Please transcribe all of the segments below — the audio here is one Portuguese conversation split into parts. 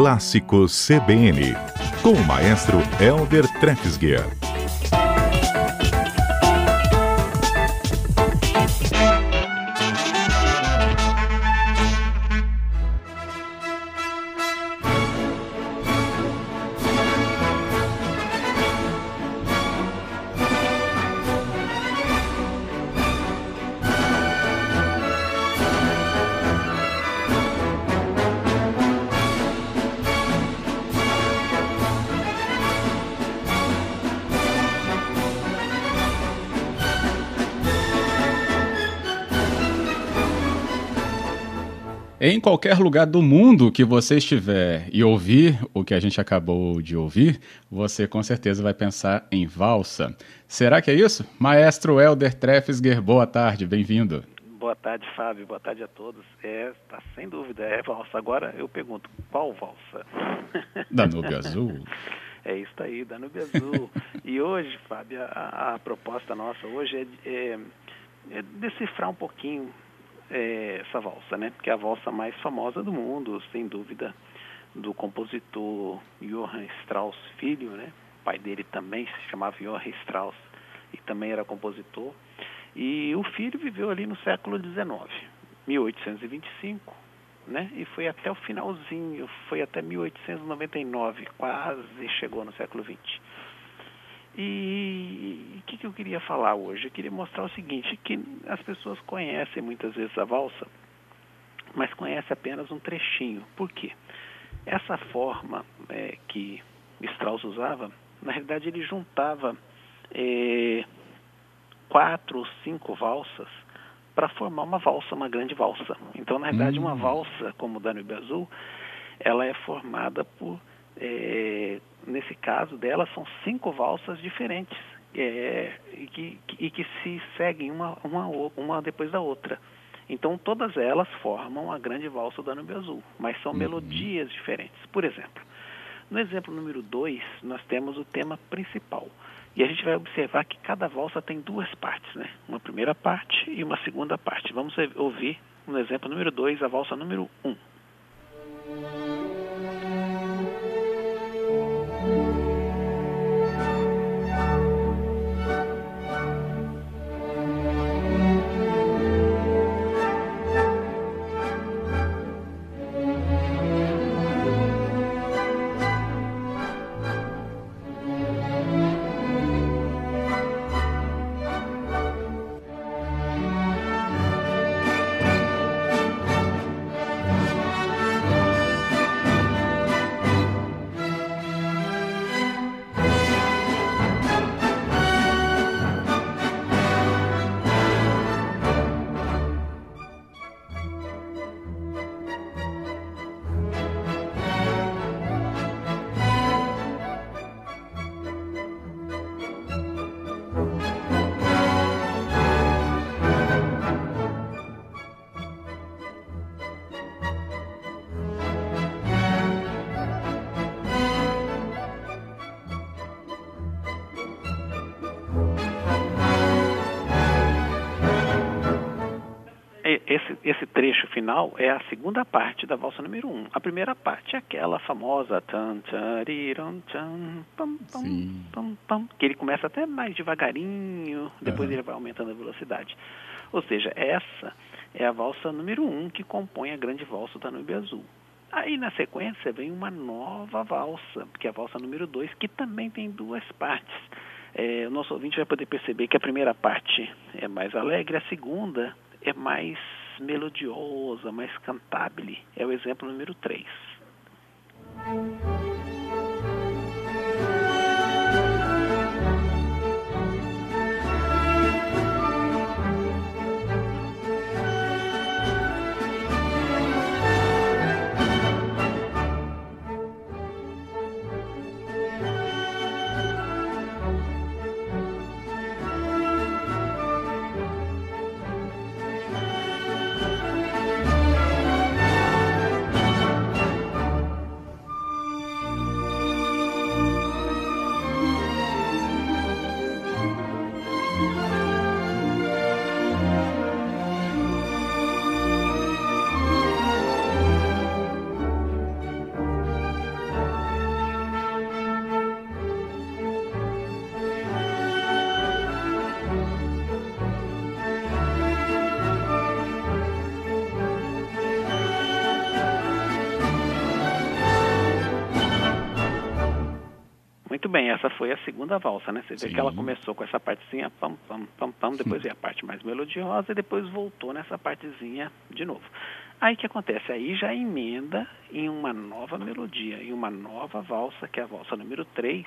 Clássicos CBN, com o maestro Elder Trefsguer. Em qualquer lugar do mundo que você estiver e ouvir o que a gente acabou de ouvir, você com certeza vai pensar em valsa. Será que é isso? Maestro Helder Treffsger, boa tarde, bem-vindo. Boa tarde, Fábio, boa tarde a todos. É, tá, sem dúvida, é valsa. Agora eu pergunto, qual valsa? Danúbio Azul. É isso aí, Danúbio Azul. e hoje, Fábio, a, a, proposta nossa hoje é, é, é decifrar um pouquinho é, essa valsa, né? Que é a valsa mais famosa do mundo, sem dúvida, do compositor Johann Strauss filho, né? O pai dele também se chamava Johann Strauss e também era compositor. E o filho viveu ali no século XIX, 1825, né? E foi até o finalzinho, foi até 1899, quase chegou no século XX. E o que, que eu queria falar hoje? Eu queria mostrar o seguinte, que as pessoas conhecem muitas vezes a valsa, mas conhecem apenas um trechinho. Por quê? Essa forma é, que Strauss usava, na realidade ele juntava é, quatro ou cinco valsas para formar uma valsa, uma grande valsa. Então, na realidade, hum. uma valsa, como o Danube Azul, ela é formada por é, nesse caso dela, são cinco valsas diferentes é, e, que, e que se seguem uma, uma, uma depois da outra. Então, todas elas formam a grande valsa do Danúbio Azul, mas são uhum. melodias diferentes. Por exemplo, no exemplo número 2, nós temos o tema principal. E a gente vai observar que cada valsa tem duas partes, né? Uma primeira parte e uma segunda parte. Vamos ouvir no exemplo número 2, a valsa número 1. Um. Trecho final é a segunda parte da valsa número um. A primeira parte é aquela famosa tan, tariram, tan, pam, pam, pam, pam, que ele começa até mais devagarinho, depois uhum. ele vai aumentando a velocidade. Ou seja, essa é a valsa número um que compõe a grande valsa da Nube Azul. Aí na sequência vem uma nova valsa, que é a valsa número dois, que também tem duas partes. É, o nosso ouvinte vai poder perceber que a primeira parte é mais alegre, a segunda é mais melodiosa, mais cantabile. É o exemplo número 3. Bem, essa foi a segunda valsa, né? Você vê Sim. que ela começou com essa partezinha, pam, pam, pam, pam, depois veio a parte mais melodiosa e depois voltou nessa partezinha de novo. Aí que acontece? Aí já emenda em uma nova melodia, em uma nova valsa, que é a valsa número 3,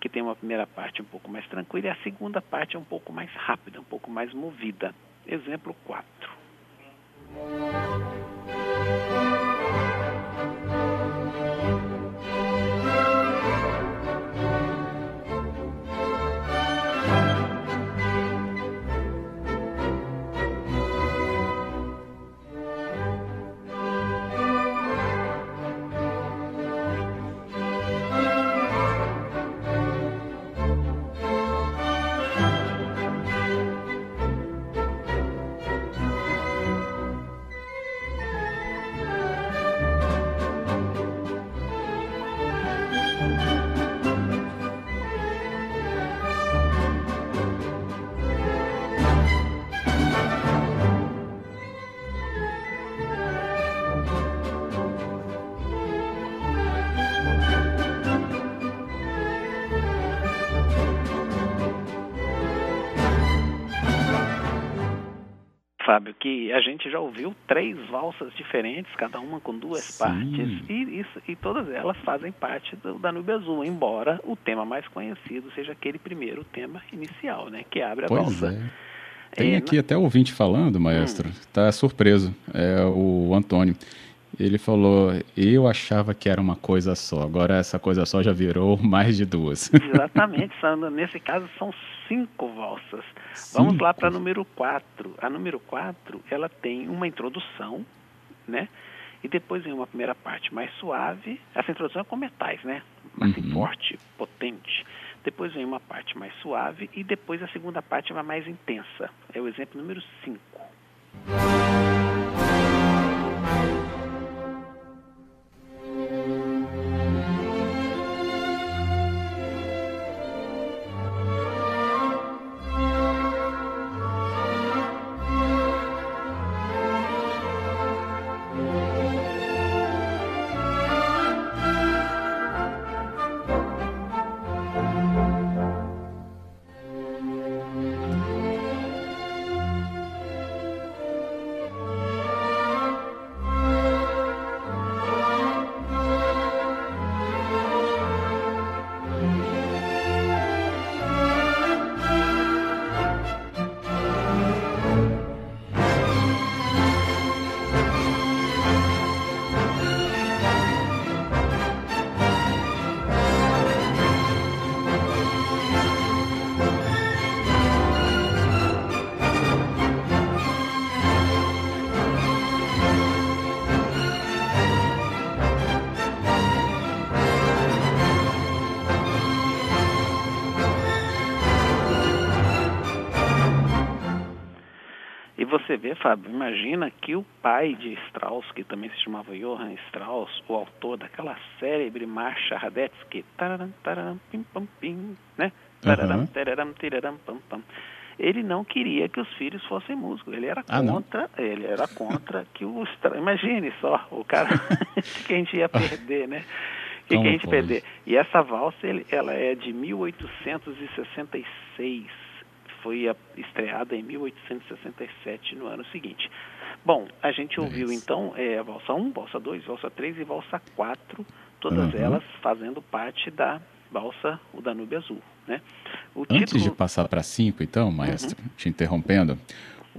que tem uma primeira parte um pouco mais tranquila e a segunda parte é um pouco mais rápida, um pouco mais movida. Exemplo 4. Que a gente já ouviu três valsas diferentes, cada uma com duas Sim. partes, e, isso, e todas elas fazem parte do Danúbio Azul, embora o tema mais conhecido seja aquele primeiro tema inicial, né, que abre a pois valsa. É. Tem é, aqui na... até ouvinte falando, maestro, está hum. surpreso, é o Antônio. Ele falou: Eu achava que era uma coisa só, agora essa coisa só já virou mais de duas. Exatamente, Sandra. Nesse caso são cinco valsas. Cinco. Vamos lá para a número 4. A número 4 ela tem uma introdução, né? E depois vem uma primeira parte mais suave. Essa introdução é com metais, né? Mais uhum. forte, potente. Depois vem uma parte mais suave e depois a segunda parte vai mais intensa. É o exemplo número 5. Você vê, Fábio, imagina que o pai de Strauss, que também se chamava Johann Strauss, o autor daquela célebre marcha Radetzky, tararam, tararam, pim, pam, pim, né? Tararam, uhum. tararam, tiraram, pam, pam. Ele não queria que os filhos fossem músicos. Ele era ah, contra, não? ele era contra que o Strauss, imagine só, o cara que a gente ia perder, né? que, que a gente pode? perder. E essa valsa, ele, ela é de 1866 foi estreada em 1867, no ano seguinte. Bom, a gente ouviu então é, a valsa 1, valsa 2, valsa 3 e valsa 4, todas uhum. elas fazendo parte da valsa O Danúbio Azul. Né? O Antes título... de passar para 5, então, maestro, uhum. te interrompendo,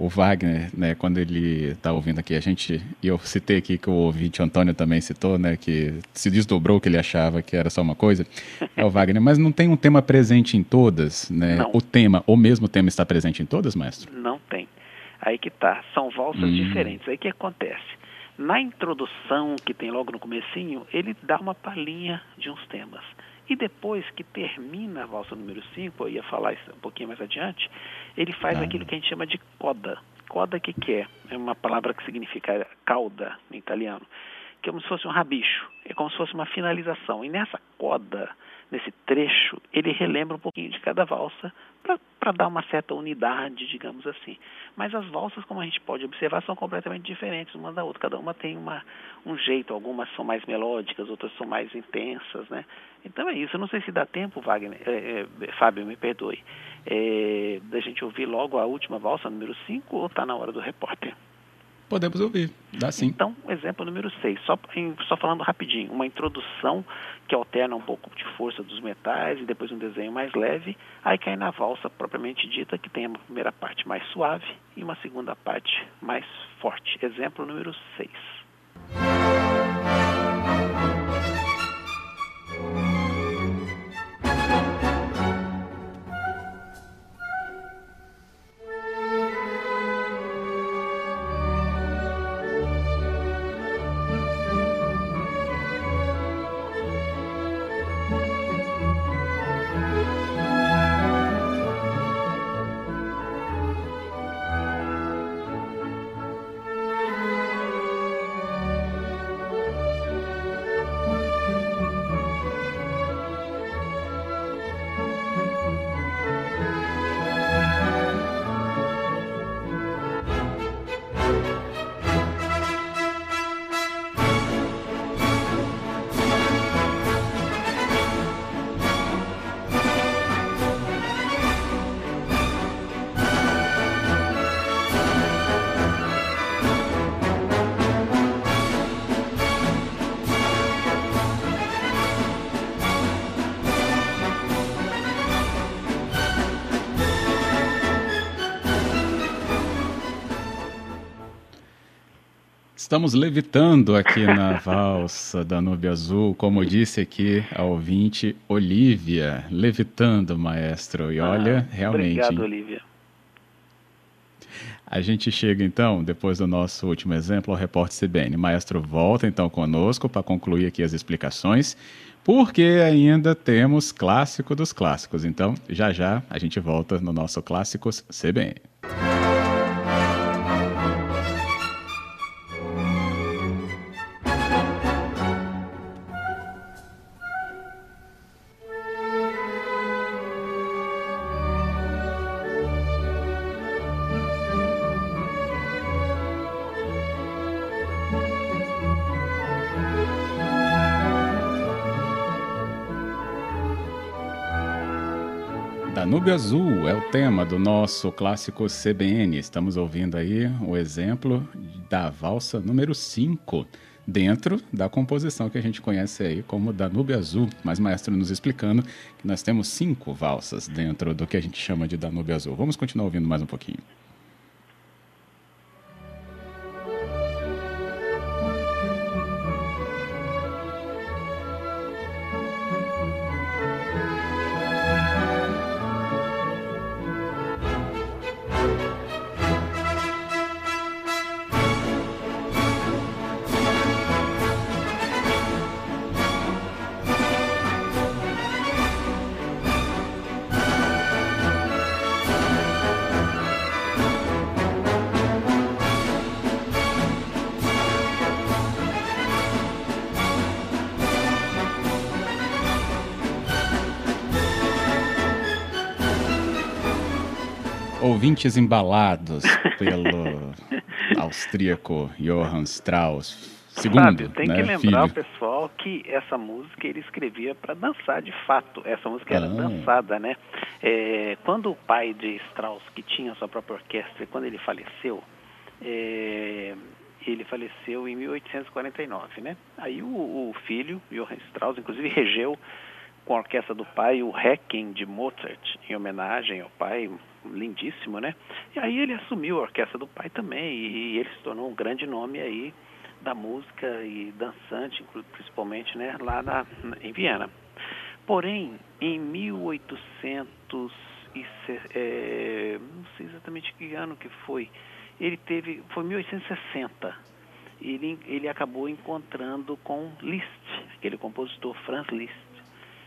o Wagner, né, quando ele está ouvindo aqui, a gente, e eu citei aqui que o ouvinte Antônio também citou, né, que se desdobrou que ele achava que era só uma coisa, é o Wagner, mas não tem um tema presente em todas, né? Não. O tema, o mesmo tema está presente em todas, maestro? Não tem. Aí que tá, são valsas hum. diferentes. Aí que acontece? Na introdução, que tem logo no comecinho, ele dá uma palhinha de uns temas. E depois que termina a valsa número 5, eu ia falar isso um pouquinho mais adiante, ele faz ah. aquilo que a gente chama de coda. Coda que que é? É uma palavra que significa cauda em italiano, como se fosse um rabicho, é como se fosse uma finalização. E nessa coda, nesse trecho, ele relembra um pouquinho de cada valsa para dar uma certa unidade, digamos assim. Mas as valsas, como a gente pode observar, são completamente diferentes uma da outra. Cada uma tem uma, um jeito, algumas são mais melódicas, outras são mais intensas, né? Então é isso. Eu não sei se dá tempo, Wagner, é, é, Fábio, me perdoe, é, da gente ouvir logo a última valsa, número 5, ou está na hora do repórter? Podemos ouvir, dá sim. Então, exemplo número 6, só, só falando rapidinho, uma introdução que alterna um pouco de força dos metais e depois um desenho mais leve, aí cai na valsa propriamente dita, que tem a primeira parte mais suave e uma segunda parte mais forte. Exemplo número 6. Estamos levitando aqui na valsa da Nube Azul, como disse aqui a ouvinte Olivia, levitando, maestro. E olha, ah, realmente. Obrigado, Olivia. A gente chega então, depois do nosso último exemplo, ao repórter CBN. Maestro volta então conosco para concluir aqui as explicações, porque ainda temos clássico dos clássicos. Então, já já a gente volta no nosso Clássicos CBN. Danúbio Azul é o tema do nosso clássico CBN. Estamos ouvindo aí o exemplo da valsa número 5, dentro da composição que a gente conhece aí como Danúbio Azul. Mas maestro nos explicando que nós temos cinco valsas dentro do que a gente chama de Danúbio Azul. Vamos continuar ouvindo mais um pouquinho. Ouvintes embalados pelo austríaco Johann Strauss. Segundo, Fábio, tem né, que lembrar filho. o pessoal que essa música ele escrevia para dançar de fato. Essa música era ah. dançada, né? É, quando o pai de Strauss, que tinha sua própria orquestra, quando ele faleceu, é, ele faleceu em 1849, né? Aí o, o filho, Johann Strauss, inclusive regeu com a orquestra do pai o Requiem de Mozart, em homenagem ao pai, lindíssimo, né? E aí ele assumiu a orquestra do pai também e ele se tornou um grande nome aí da música e dançante, principalmente, né, lá na, em Viena. Porém, em 1800 e é, não sei exatamente que ano que foi, ele teve, foi 1860. Ele, ele acabou encontrando com Liszt, aquele compositor Franz Liszt.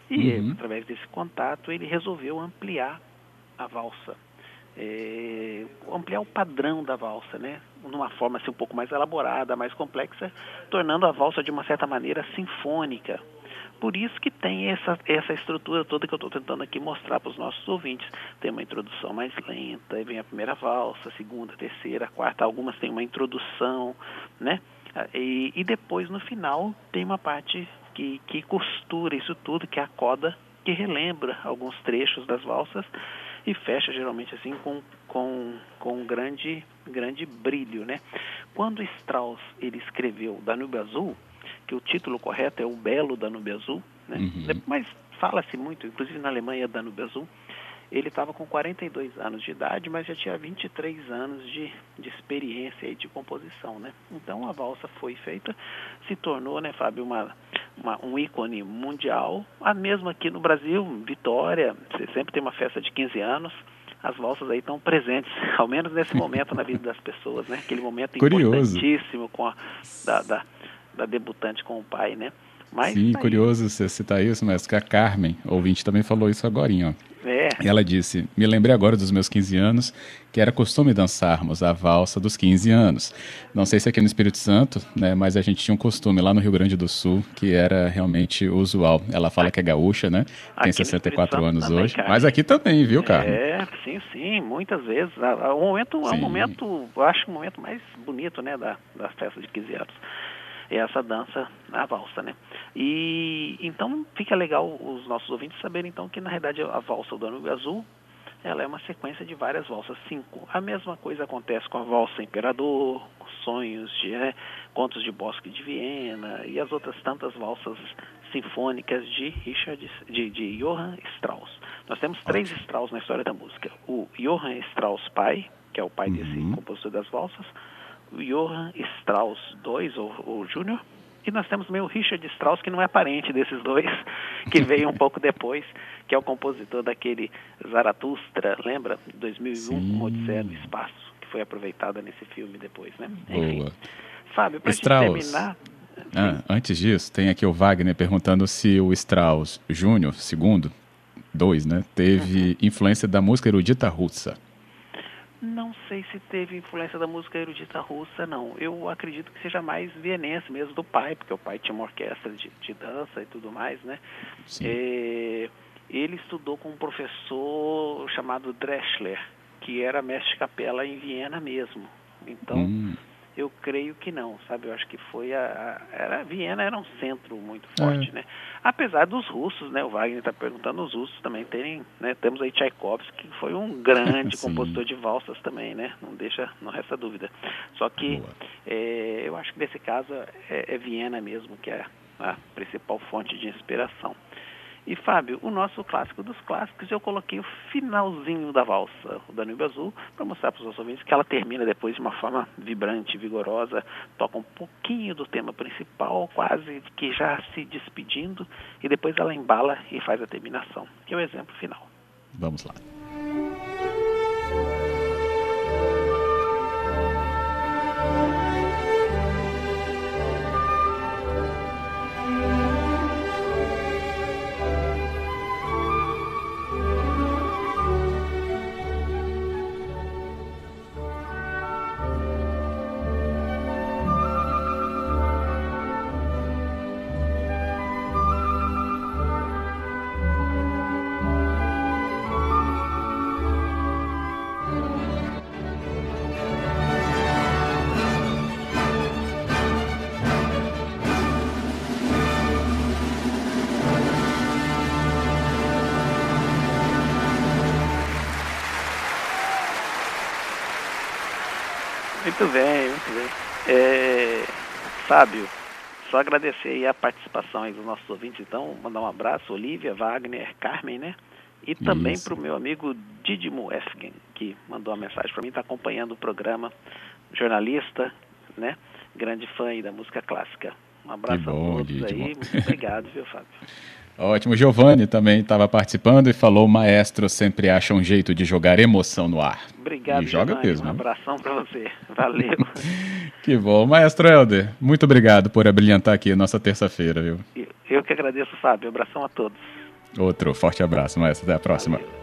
E uhum. através desse contato ele resolveu ampliar a valsa é, ampliar o padrão da valsa, né? Numa forma assim, um pouco mais elaborada, mais complexa, tornando a valsa de uma certa maneira sinfônica. Por isso que tem essa, essa estrutura toda que eu estou tentando aqui mostrar para os nossos ouvintes. Tem uma introdução mais lenta, aí vem a primeira valsa, a segunda, a terceira, a quarta, algumas têm uma introdução, né? E, e depois no final tem uma parte que, que costura isso tudo, que é a coda, que relembra alguns trechos das valsas e fecha geralmente assim com, com, com um grande, grande brilho, né? Quando Strauss ele escreveu Danúbio Azul, que o título correto é O Belo Danúbio Azul, né? Uhum. Mas fala-se muito, inclusive na Alemanha Danúbio Azul, ele estava com 42 anos de idade, mas já tinha 23 anos de, de experiência e de composição, né? Então a valsa foi feita, se tornou, né, Fábio, uma, uma, um ícone mundial. A mesma aqui no Brasil, Vitória, você sempre tem uma festa de 15 anos, as valsas aí estão presentes, ao menos nesse momento na vida das pessoas, né? Aquele momento Curioso. importantíssimo com a, da, da, da debutante com o pai, né? Mas, Sim, tá curioso você citar isso, mas que a Carmen, ouvinte, também falou isso agora, ó. É. E ela disse: Me lembrei agora dos meus 15 anos, que era costume dançarmos a valsa dos 15 anos. Não sei se aqui no Espírito Santo, né, mas a gente tinha um costume lá no Rio Grande do Sul que era realmente usual. Ela fala que é gaúcha, né? Tem aqui 64 anos também, hoje. Mas aqui também, viu, cara? É, sim, sim, muitas vezes. O momento, é um momento, eu acho o momento mais bonito, né, da, da festa de 15 anos é essa dança, a valsa, né? E então fica legal os nossos ouvintes saberem então que na realidade a valsa do Danúbio Azul ela é uma sequência de várias valsas, cinco. A mesma coisa acontece com a valsa Imperador, Sonhos de né, Contos de Bosque de Viena e as outras tantas valsas sinfônicas de Richard de, de Johann Strauss. Nós temos três Strauss na história da música. O Johann Strauss pai, que é o pai uhum. desse compositor das valsas, Johann Strauss II, ou, ou Júnior, e nós temos também o Richard Strauss, que não é parente desses dois, que veio um pouco depois, que é o compositor daquele Zaratustra, lembra? 2001, Sim. Odisseia do Espaço, que foi aproveitada nesse filme depois, né? Enfim. Boa. Fábio, para terminar... Ah, antes disso, tem aqui o Wagner perguntando se o Strauss Júnior, segundo, dois, né, teve uhum. influência da música erudita russa. Não sei se teve influência da música erudita russa, não. Eu acredito que seja mais vienense mesmo do pai, porque o pai tinha uma orquestra de, de dança e tudo mais, né? É, ele estudou com um professor chamado Dreschler, que era mestre de capela em Viena mesmo. Então, hum. Eu creio que não, sabe? Eu acho que foi a, a era Viena era um centro muito forte, é. né? Apesar dos russos, né? O Wagner está perguntando os russos também terem, né? Temos aí Tchaikovsky, que foi um grande compositor de valsas também, né? Não deixa, não resta dúvida. Só que é, eu acho que nesse caso é, é Viena mesmo que é a principal fonte de inspiração. E Fábio, o nosso clássico dos clássicos, eu coloquei o finalzinho da valsa, o Danúbio Azul, para mostrar para os nossos ouvintes que ela termina depois de uma forma vibrante, vigorosa, toca um pouquinho do tema principal, quase que já se despedindo, e depois ela embala e faz a terminação, que é o exemplo final. Vamos lá. Muito bem, muito bem. É, Fábio, só agradecer aí a participação aí dos nossos ouvintes, então, mandar um abraço, Olivia, Wagner, Carmen, né? E também para o meu amigo Didimo Esken, que mandou uma mensagem para mim, está acompanhando o programa, jornalista, né? Grande fã aí da música clássica. Um abraço bom, a todos Didimo. aí, muito obrigado, viu, Fábio? Ótimo. Giovanni também estava participando e falou: maestro sempre acha um jeito de jogar emoção no ar. Obrigado, e joga Giovanni. mesmo. Um abração para você. Valeu. que bom. Maestro Helder, muito obrigado por abrilhantar aqui a nossa terça-feira, viu? Eu que agradeço, Fábio. Abração a todos. Outro forte abraço, maestro. Até a próxima. Valeu.